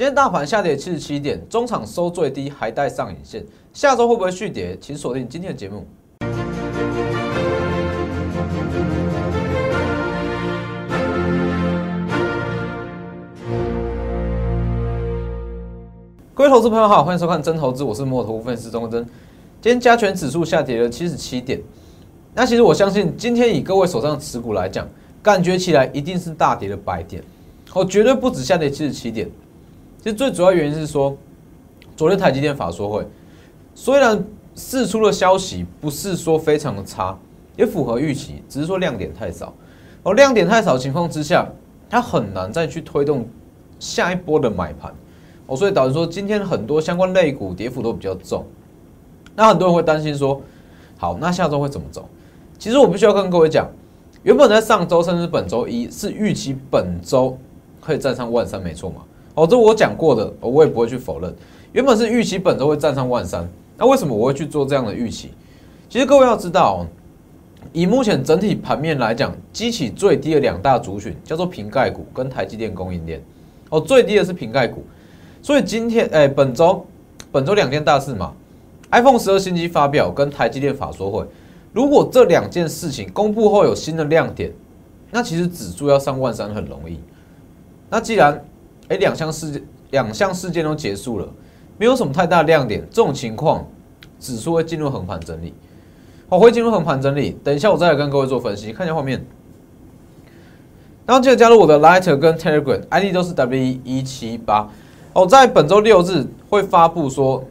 今天大盘下跌七十七点，中场收最低，还带上影线。下周会不会续跌？请锁定今天的节目。各位投资朋友好，欢迎收看真投资，我是摩头分析师钟国珍。今天加权指数下跌了七十七点，那其实我相信今天以各位手上的持股来讲，感觉起来一定是大跌的百点，哦，绝对不止下跌七十七点。其实最主要原因是说，昨天台积电法说会，虽然释出的消息不是说非常的差，也符合预期，只是说亮点太少。哦，亮点太少情况之下，它很难再去推动下一波的买盘。哦，所以导致说今天很多相关类股跌幅都比较重。那很多人会担心说，好，那下周会怎么走？其实我必须要跟各位讲，原本在上周甚至本周一是预期本周可以站上万三，没错嘛？哦，这我讲过的，我也不会去否认。原本是预期本周会站上万三，那为什么我会去做这样的预期？其实各位要知道，以目前整体盘面来讲，激起最低的两大族群叫做瓶盖股跟台积电供应链。哦，最低的是瓶盖股，所以今天哎，本周本周两件大事嘛，iPhone 十二新机发表跟台积电法说会，如果这两件事情公布后有新的亮点，那其实指数要上万三很容易。那既然哎，两项事件两项事件都结束了，没有什么太大亮点。这种情况，指数会进入横盘整理。我会进入横盘整理，等一下我再来跟各位做分析。看一下画面，然后记得加入我的 Lighter 跟 Telegram，ID 都是 W 一七八。哦，在本周六日会发布说，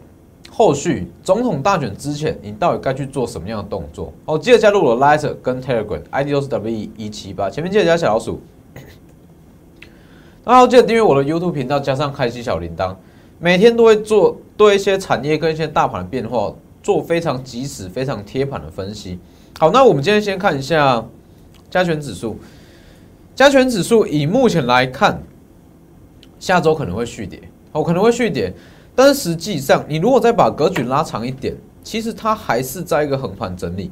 后续总统大选之前，你到底该去做什么样的动作？哦，记得加入我的 Lighter 跟 Telegram，ID 都是 W 一七八。前面记得加小老鼠。然后记得订阅我的 YouTube 频道，加上开启小铃铛，每天都会做对一些产业跟一些大盘的变化做非常及时、非常贴盘的分析。好，那我们今天先看一下加权指数。加权指数以目前来看，下周可能会续跌，哦，可能会续跌。但是实际上，你如果再把格局拉长一点，其实它还是在一个横盘整理。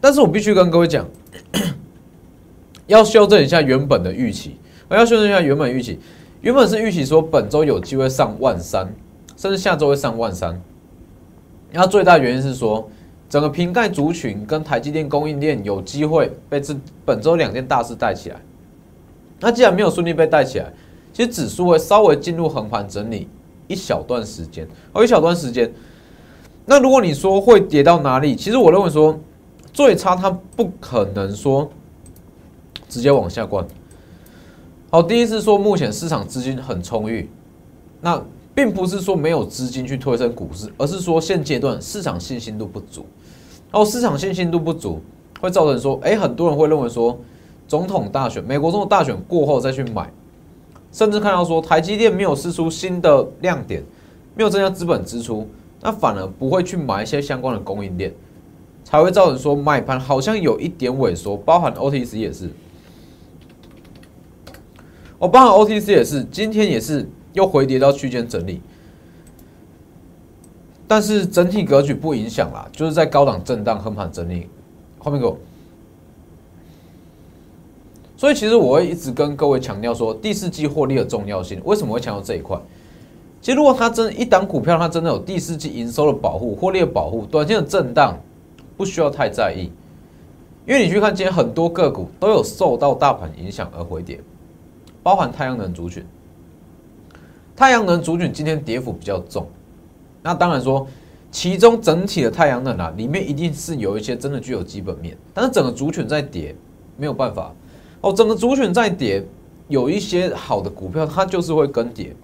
但是我必须跟各位讲，要修正一下原本的预期。我要修正一下原本预期，原本是预期说本周有机会上万三，甚至下周会上万三。那最大原因是说，整个瓶盖族群跟台积电供应链有机会被这本周两件大事带起来。那既然没有顺利被带起来，其实指数会稍微进入横盘整理一小段时间，哦，一小段时间。那如果你说会跌到哪里，其实我认为说最差它不可能说直接往下灌。好，第一是说目前市场资金很充裕，那并不是说没有资金去推升股市，而是说现阶段市场信心度不足。然后市场信心度不足，会造成说，哎，很多人会认为说，总统大选，美国总统大选过后再去买，甚至看到说台积电没有试出新的亮点，没有增加资本支出，那反而不会去买一些相关的供应链，才会造成说买盘好像有一点萎缩，包含 OTC 也是。我包含 OTC 也是，今天也是又回跌到区间整理，但是整体格局不影响啦，就是在高档震荡横盘整理。后面给我。所以其实我会一直跟各位强调说，第四季获利的重要性。为什么会强调这一块？其实如果它真一档股票，它真的有第四季营收的保护、获利的保护，短线的震荡不需要太在意，因为你去看今天很多个股都有受到大盘影响而回跌。包含太阳能族群，太阳能族群今天跌幅比较重，那当然说，其中整体的太阳能啊，里面一定是有一些真的具有基本面，但是整个族群在跌，没有办法哦，整个族群在跌，有一些好的股票它就是会跟跌，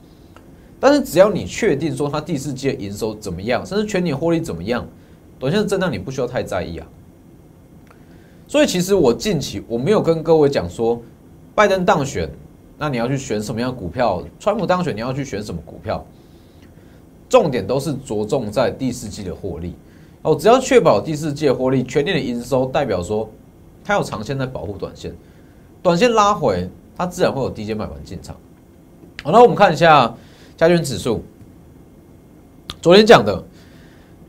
但是只要你确定说它第四季的营收怎么样，甚至全年获利怎么样，短线的震荡你不需要太在意啊。所以其实我近期我没有跟各位讲说，拜登当选。那你要去选什么样的股票？川普当选，你要去选什么股票？重点都是着重在第四季的获利哦。只要确保第四季的获利，全年的营收代表说它有长线在保护短线，短线拉回，它自然会有低阶买盘进场。好，那我们看一下加权指数。昨天讲的，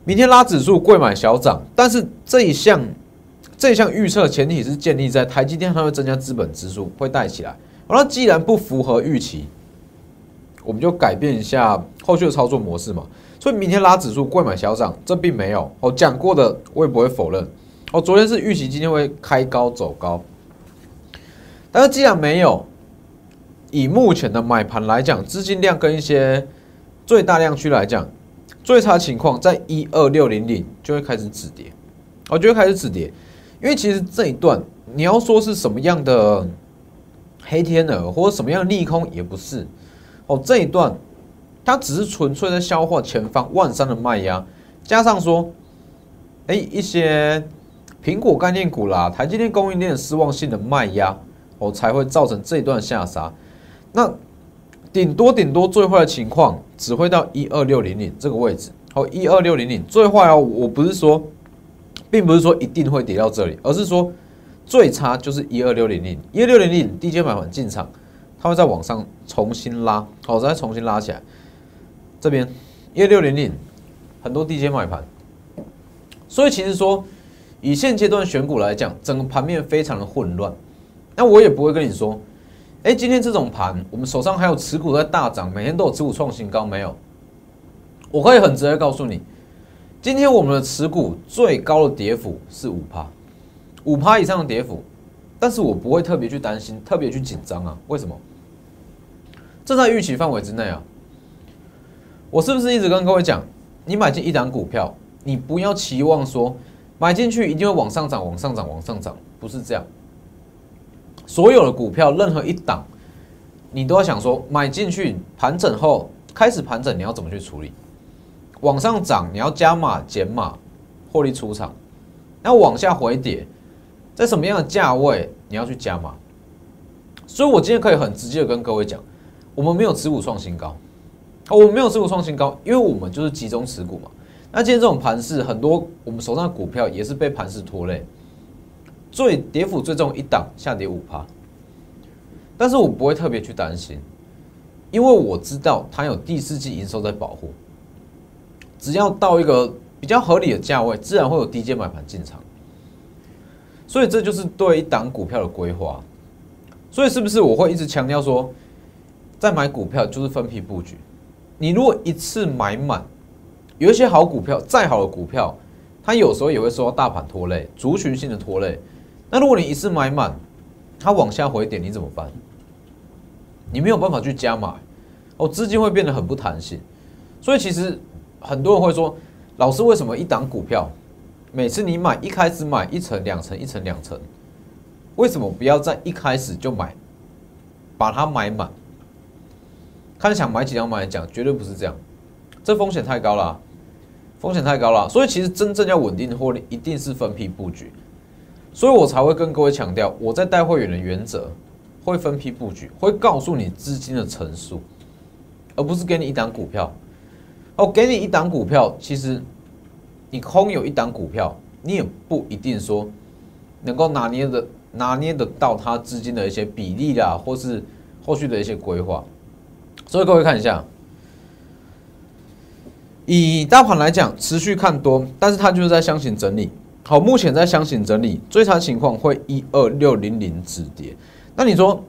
明天拉指数贵买小涨，但是这一项这一项预测前提是建立在台积电它会增加资本支出，会带起来。那既然不符合预期，我们就改变一下后续的操作模式嘛。所以明天拉指数，贵买小涨，这并没有哦讲过的，我也不会否认。哦，昨天是预期今天会开高走高，但是既然没有，以目前的买盘来讲，资金量跟一些最大量区来讲，最差情况在一二六零零就会开始止跌，我就会开始止跌，因为其实这一段你要说是什么样的黑天鹅或者什么样的利空也不是哦，这一段。它只是纯粹在消化前方万三的卖压，加上说，哎，一些苹果概念股啦、台积电供应链失望性的卖压，哦，才会造成这一段下杀。那顶多顶多最坏的情况，只会到一二六零零这个位置。哦，一二六零零最坏哦，我不是说，并不是说一定会跌到这里，而是说最差就是一二六零零，一二六零零低阶买盘进场，它会在往上重新拉，好，再重新拉起来。这边一六零零很多低阶买盘，所以其实说以现阶段选股来讲，整个盘面非常的混乱。那我也不会跟你说，哎，今天这种盘，我们手上还有持股在大涨，每天都有持股创新高没有？我可以很直接告诉你，今天我们的持股最高的跌幅是五趴，五趴以上的跌幅，但是我不会特别去担心，特别去紧张啊？为什么？这在预期范围之内啊。我是不是一直跟各位讲，你买进一档股票，你不要期望说买进去一定会往上涨、往上涨、往上涨，不是这样。所有的股票，任何一档，你都要想说，买进去盘整后开始盘整，你要怎么去处理？往上涨，你要加码、减码、获利出场；那往下回跌，在什么样的价位你要去加码？所以我今天可以很直接的跟各位讲，我们没有持股创新高。哦，我们没有持股创新高，因为我们就是集中持股嘛。那今天这种盘势，很多我们手上的股票也是被盘势拖累，最跌幅最重一档下跌五趴，但是我不会特别去担心，因为我知道它有第四季营收在保护，只要到一个比较合理的价位，自然会有低阶买盘进场，所以这就是对一档股票的规划。所以是不是我会一直强调说，在买股票就是分批布局？你如果一次买满，有一些好股票，再好的股票，它有时候也会受到大盘拖累、族群性的拖累。那如果你一次买满，它往下回点，你怎么办？你没有办法去加码，哦，资金会变得很不弹性。所以其实很多人会说，老师为什么一档股票，每次你买一开始买一层、两层、一层、两层，为什么不要在一开始就买，把它买满？看想买几张买来讲，绝对不是这样，这风险太高了，风险太高了。所以其实真正要稳定的获利，一定是分批布局。所以我才会跟各位强调，我在带会员的原则会分批布局，会告诉你资金的层数，而不是给你一档股票。哦，给你一档股票，其实你空有一档股票，你也不一定说能够拿捏的拿捏得到它资金的一些比例啦，或是后续的一些规划。所以各位看一下，以大盘来讲，持续看多，但是它就是在箱型整理。好，目前在箱型整理，最差情况会一二六零零止跌。那你说，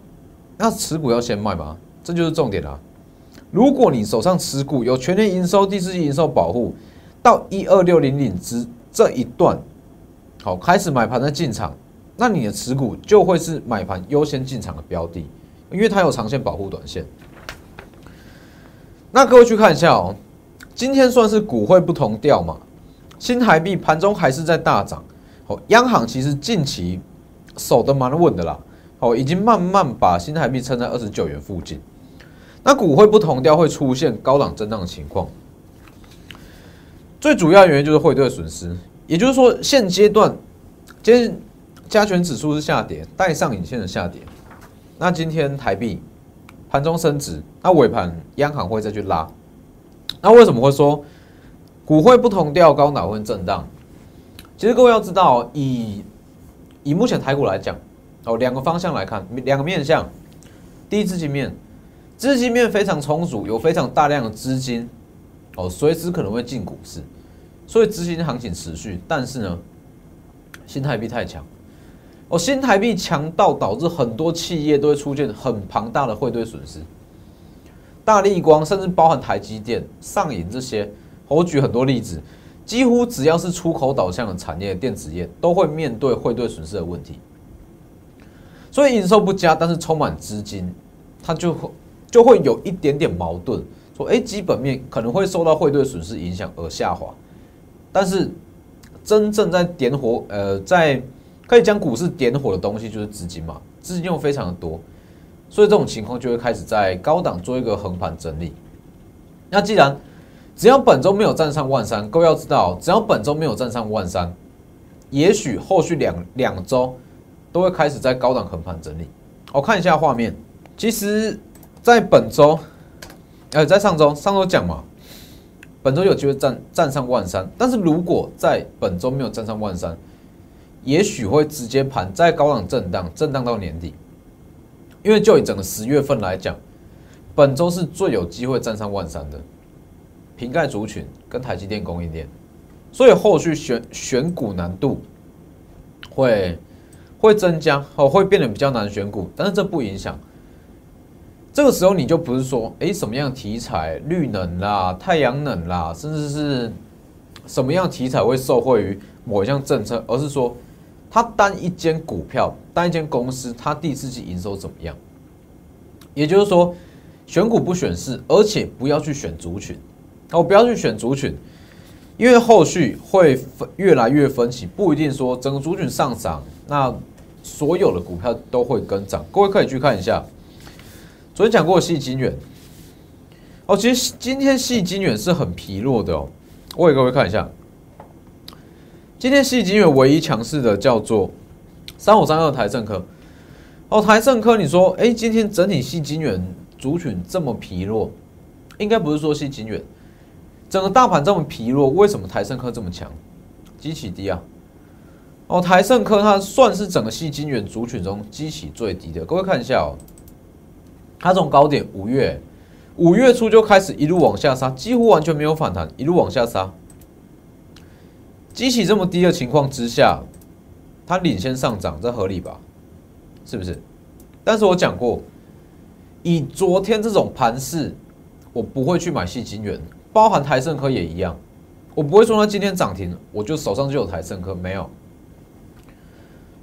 那持股要先卖吗？这就是重点啊！如果你手上持股有全年营收、第四季营收保护，到一二六零零之这一段，好开始买盘的进场，那你的持股就会是买盘优先进场的标的，因为它有长线保护短线。那各位去看一下哦，今天算是股会不同调嘛？新台币盘中还是在大涨，哦，央行其实近期守得蛮稳的啦，哦，已经慢慢把新台币撑在二十九元附近。那股会不同调会出现高档震荡的情况，最主要原因就是汇兑损失，也就是说现阶段今天加权指数是下跌，带上影线的下跌。那今天台币。盘中升值，那尾盘央行会再去拉。那为什么会说股会不同调高，哪会震荡？其实各位要知道，以以目前台股来讲，哦，两个方向来看，两个面向。第一，资金面，资金面非常充足，有非常大量的资金，哦，随时可能会进股市，所以资金行情持续。但是呢，新台币太强。哦，新台币强到导致很多企业都会出现很庞大的汇兑损失。大立光，甚至包含台积电、上影这些，我举很多例子，几乎只要是出口导向的产业，电子业都会面对汇兑损失的问题。所以营收不佳，但是充满资金，它就会就会有一点点矛盾，说哎，基本面可能会受到汇兑损失影响而下滑，但是真正在点火，呃，在可以将股市点火的东西就是资金嘛，资金又非常的多，所以这种情况就会开始在高档做一个横盘整理。那既然只要本周没有站上万三，各位要知道，只要本周没有站上万三，也许后续两两周。都会开始在高档横盘整理。我看一下画面，其实，在本周，呃，在上周，上周讲嘛，本周有机会站站上万三，但是如果在本周没有站上万三，也许会直接盘在高档震荡，震荡到年底。因为就以整个十月份来讲，本周是最有机会站上万三的，瓶盖族群跟台积电供应链，所以后续选选股难度会。会增加哦，会变得比较难选股，但是这不影响。这个时候你就不是说，哎，什么样题材，绿能啦、太阳能啦，甚至是什么样题材会受惠于某一项政策，而是说，它单一间股票、单一间公司，它第四季营收怎么样？也就是说，选股不选市，而且不要去选族群，哦，不要去选族群，因为后续会越来越分歧，不一定说整个族群上涨。那所有的股票都会跟涨，各位可以去看一下。昨天讲过细金远，哦，其实今天细金远是很疲弱的哦。我给各位看一下，今天细金远唯一强势的叫做三五三二台盛科。哦，台盛科，你说，哎，今天整体细金远族群这么疲弱，应该不是说细金远，整个大盘这么疲弱，为什么台盛科这么强？基企低啊。哦，台盛科它算是整个细晶圆族群中基期最低的。各位看一下哦，它从高点五月五月初就开始一路往下杀，几乎完全没有反弹，一路往下杀。基期这么低的情况之下，它领先上涨，这合理吧？是不是？但是我讲过，以昨天这种盘势，我不会去买细晶圆，包含台盛科也一样，我不会说它今天涨停，我就手上就有台盛科，没有。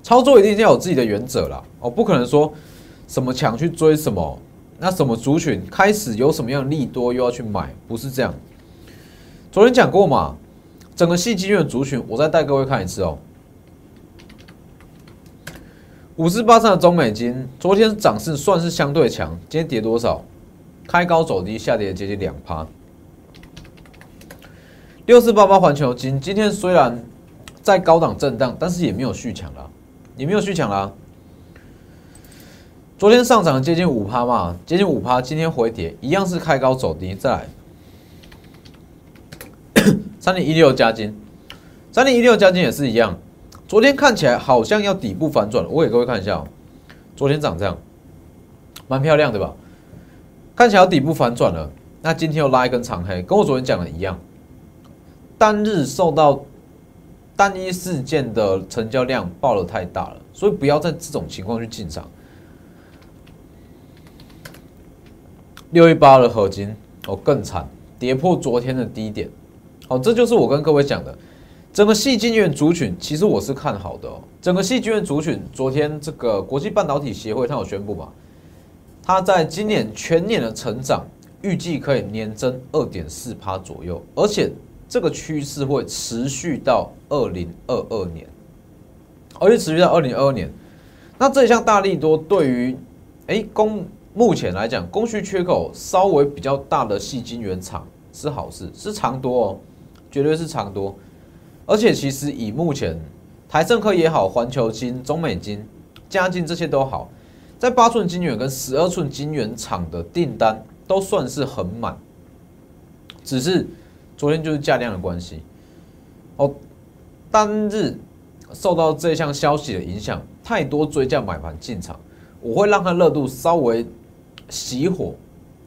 操作一定要有自己的原则啦，哦，不可能说什么强去追什么，那什么族群开始有什么样利多又要去买，不是这样。昨天讲过嘛，整个细基院的族群，我再带各位看一次哦。五四八三的中美金，昨天涨势算是相对强，今天跌多少？开高走低，下跌接近两趴。六四八八环球金，今天虽然在高档震荡，但是也没有续强了。也没有续强啦？昨天上涨接近五趴嘛，接近五趴，今天回跌，一样是开高走低。再来，三零一六加金，三零一六加金也是一样。昨天看起来好像要底部反转了，我给各位看一下哦。昨天涨这样，蛮漂亮的吧？看起来要底部反转了，那今天又拉一根长黑，跟我昨天讲的一样，单日受到。单一事件的成交量爆的太大了，所以不要在这种情况去进场。六一八的合金哦更惨，跌破昨天的低点。好，这就是我跟各位讲的，整个细晶圆族群其实我是看好的哦。整个细晶圆族群，昨天这个国际半导体协会它有宣布嘛，它在今年全年的成长预计可以年增二点四趴左右，而且。这个趋势会持续到二零二二年，而且持续到二零二二年。那这一项大力多对于哎公目前来讲，供需缺口稍微比较大的细晶圆厂是好事，是长多哦，绝对是长多。而且其实以目前台政科也好，环球金、中美金、嘉金这些都好，在八寸晶圆跟十二寸晶圆厂的订单都算是很满，只是。昨天就是价量的关系，哦，单日受到这项消息的影响，太多追价买盘进场，我会让它热度稍微熄火，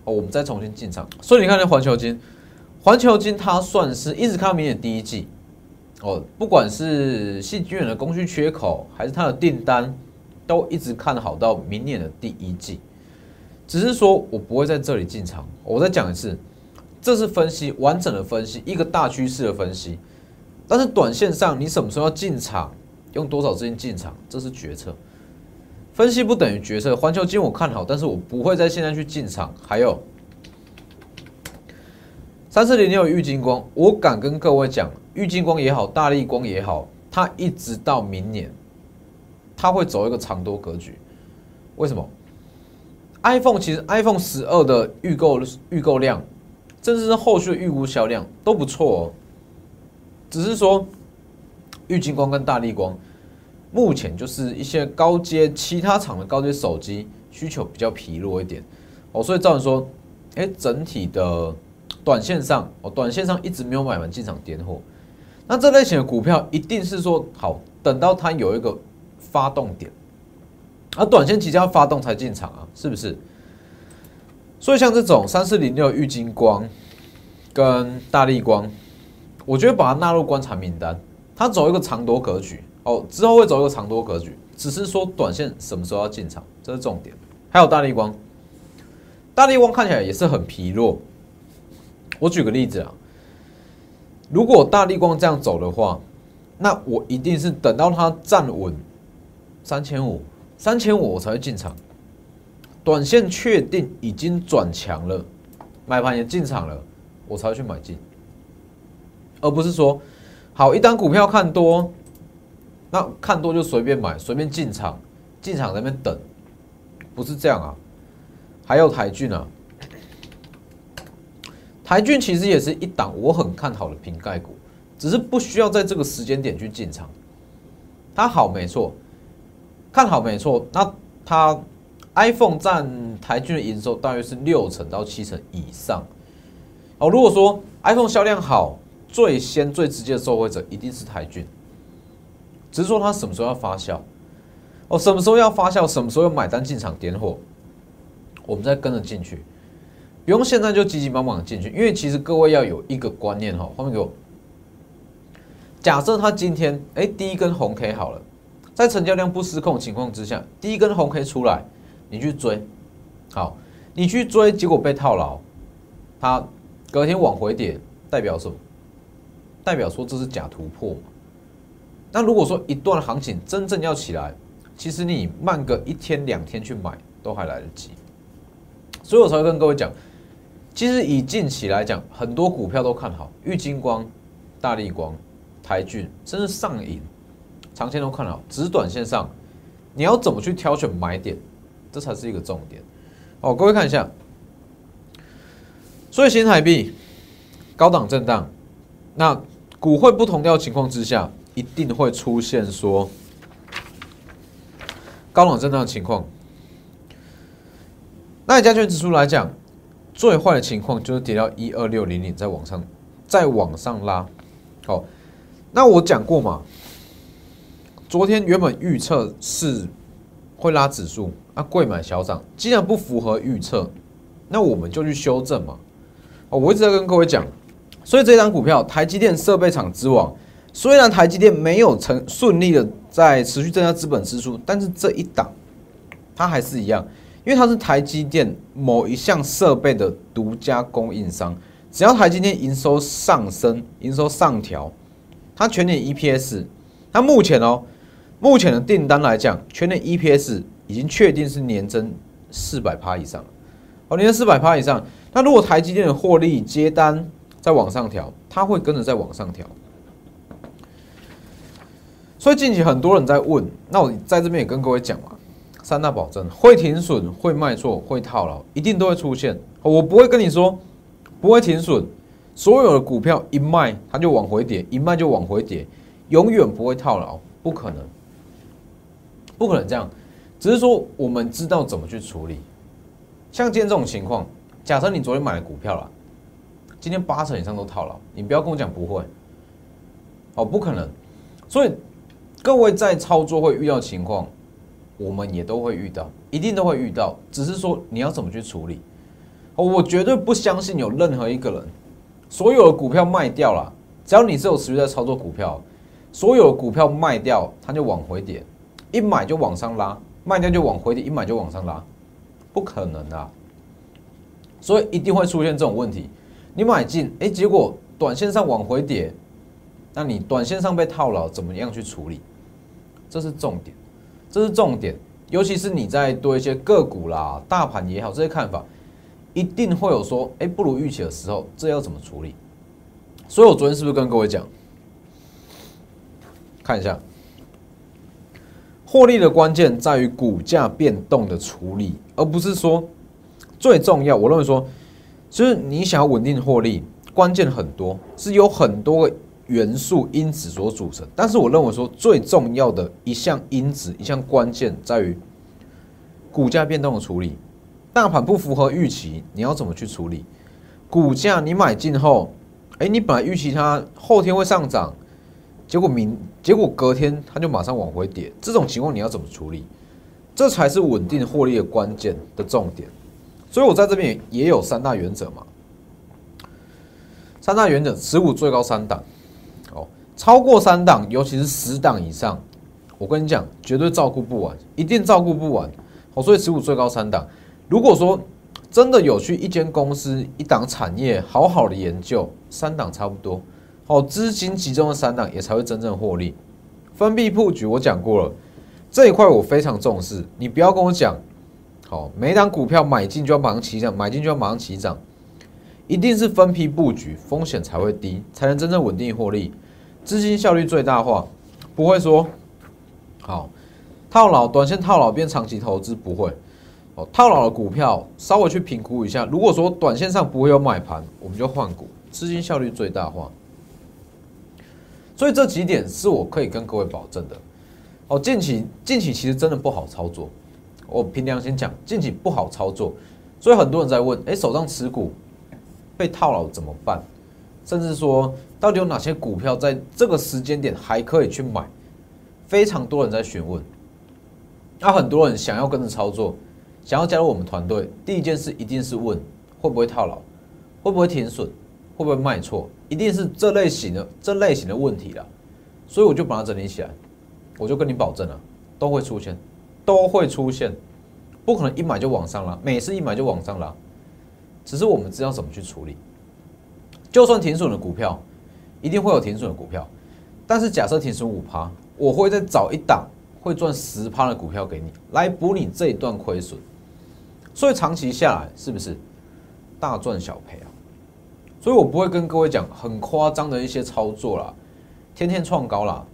哦，我们再重新进场。所以你看那环球金，环球金它算是一直看明年第一季，哦，不管是细菌的供需缺口，还是它的订单，都一直看好到明年的第一季。只是说我不会在这里进场。我再讲一次，这是分析完整的分析，一个大趋势的分析。但是短线上你什么时候要进场，用多少资金进场，这是决策。分析不等于决策。环球金我看好，但是我不会在现在去进场。还有三四零六玉金光，我敢跟各位讲，玉金光也好，大力光也好，它一直到明年，它会走一个长多格局。为什么？iPhone 其实 iPhone 十二的预购预购量，甚至是后续预估销量都不错哦。只是说，玉金光跟大力光，目前就是一些高阶其他厂的高阶手机需求比较疲弱一点哦，所以造成说，哎，整体的短线上哦，短线上一直没有买完进场点货，那这类型的股票一定是说好，等到它有一个发动点，而短线即将要发动才进场啊，是不是？所以像这种三四零六玉金光跟大力光。我觉得把它纳入观察名单，它走一个长多格局哦，之后会走一个长多格局，只是说短线什么时候要进场，这是重点。还有大力光，大力光看起来也是很疲弱。我举个例子啊，如果大力光这样走的话，那我一定是等到它站稳三千五，三千五我才会进场。短线确定已经转强了，买盘也进场了，我才会去买进。而不是说，好一单股票看多，那看多就随便买，随便进场，进场在那边等，不是这样啊。还有台骏啊，台骏其实也是一档我很看好的瓶盖股，只是不需要在这个时间点去进场。它好没错，看好没错，那它 iPhone 占台骏的营收大约是六成到七成以上。哦，如果说 iPhone 销量好。最先最直接的受惠者一定是台骏，只是说它什么时候要发酵，哦，什么时候要发酵，什么时候要买单进场点火，我们再跟着进去，不用现在就急急忙忙进去，因为其实各位要有一个观念哈，画面给我，假设它今天哎第一根红 K 好了，在成交量不失控情况之下，第一根红 K 出来，你去追，好，你去追，结果被套牢，它隔天往回跌，代表什么？代表说这是假突破？那如果说一段行情真正要起来，其实你慢个一天两天去买都还来得及。所以我才会跟各位讲，其实以近期来讲，很多股票都看好，玉金光、大力光、台骏，甚至上影，长线都看好，只是短线上你要怎么去挑选买点，这才是一个重点。哦，各位看一下，所以新台币高档震荡，那。股会不同调情况之下，一定会出现说高冷震荡的情况。那以加权指数来讲，最坏的情况就是跌到一二六零零，再往上再往上拉。好，那我讲过嘛，昨天原本预测是会拉指数，啊，贵买小涨，既然不符合预测，那我们就去修正嘛。哦，我一直在跟各位讲。所以这张股票，台积电设备厂之王，虽然台积电没有成顺利的在持续增加资本支出，但是这一档，它还是一样，因为它是台积电某一项设备的独家供应商。只要台积电营收上升，营收上调，它全年 EPS，它目前哦，目前的订单来讲，全年 EPS 已经确定是年增四百趴以上，哦，年增四百趴以上。那如果台积电的获利接单，再往上调，它会跟着再往上调。所以近期很多人在问，那我在这边也跟各位讲嘛，三大保证会停损、会卖错、会套牢，一定都会出现。我不会跟你说不会停损，所有的股票一卖它就往回跌，一卖就往回跌，永远不会套牢，不可能，不可能这样。只是说我们知道怎么去处理。像今天这种情况，假设你昨天买了股票了。今天八成以上都套牢，你不要跟我讲不会，哦，不可能。所以各位在操作会遇到情况，我们也都会遇到，一定都会遇到。只是说你要怎么去处理。我绝对不相信有任何一个人，所有的股票卖掉了，只要你是有持续在操作股票，所有的股票卖掉，它就往回点，一买就往上拉，卖掉就往回点，一买就往上拉，不可能的！所以一定会出现这种问题。你买进，哎，结果短线上往回跌，那你短线上被套牢，怎么样去处理？这是重点，这是重点。尤其是你在对一些个股啦、大盘也好这些看法，一定会有说，哎，不如预期的时候，这要怎么处理？所以我昨天是不是跟各位讲？看一下，获利的关键在于股价变动的处理，而不是说最重要。我认为说，就是你想要稳定获利，关键很多，是有很多个元素因子所组成。但是我认为说，最重要的一项因子、一项关键在于股价变动的处理。大盘不符合预期，你要怎么去处理？股价你买进后。哎，你本来预期它后天会上涨，结果明结果隔天它就马上往回跌，这种情况你要怎么处理？这才是稳定获利的关键的重点。所以我在这边也有三大原则嘛，三大原则，持股最高三档，超过三档，尤其是十档以上，我跟你讲，绝对照顾不完，一定照顾不完。哦，所以持股最高三档，如果说。真的有去一间公司、一档产业好好的研究，三档差不多，好资金集中的三档也才会真正获利。分批布局我讲过了，这一块我非常重视。你不要跟我讲，好每档股票买进就要马上起涨，买进就要马上起涨，一定是分批布局，风险才会低，才能真正稳定获利，资金效率最大化。不会说好套牢，短线套牢变长期投资不会哦。套牢的股票稍微去评估一下，如果说短线上不会有买盘，我们就换股，资金效率最大化。所以这几点是我可以跟各位保证的。哦，近期近期其实真的不好操作，我凭良心讲，近期不好操作。所以很多人在问，哎，手上持股被套牢怎么办？甚至说，到底有哪些股票在这个时间点还可以去买？非常多人在询问，那很多人想要跟着操作。想要加入我们团队，第一件事一定是问会不会套牢，会不会停损，会不会卖错，一定是这类型的这类型的问题了。所以我就把它整理起来，我就跟你保证了，都会出现，都会出现，不可能一买就往上了，每次一买就往上了，只是我们知道怎么去处理。就算停损的股票，一定会有停损的股票，但是假设停损五趴，我会再找一档会赚十趴的股票给你，来补你这一段亏损。所以长期下来是不是大赚小赔啊？所以我不会跟各位讲很夸张的一些操作啦，天天创高啦。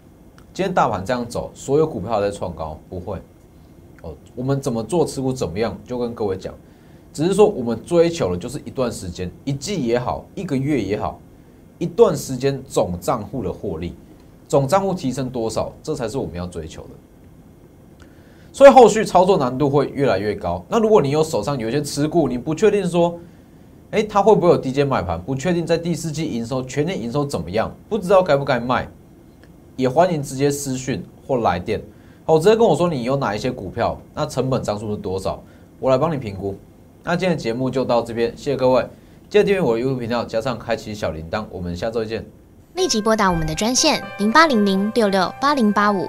今天大盘这样走，所有股票在创高，不会。哦，我们怎么做持股怎么样，就跟各位讲。只是说我们追求的就是一段时间，一季也好，一个月也好，一段时间总账户的获利，总账户提升多少，这才是我们要追求的。所以后续操作难度会越来越高。那如果你有手上有一些持股，你不确定说，哎，它会不会有低阶买盘？不确定在第四季营收、全年营收怎么样？不知道该不该卖，也欢迎直接私讯或来电，好，直接跟我说你有哪一些股票，那成本张数是多少，我来帮你评估。那今天的节目就到这边，谢谢各位，记得订阅我的 YouTube 频道，加上开启小铃铛，我们下周见。立即拨打我们的专线零八零零六六八零八五。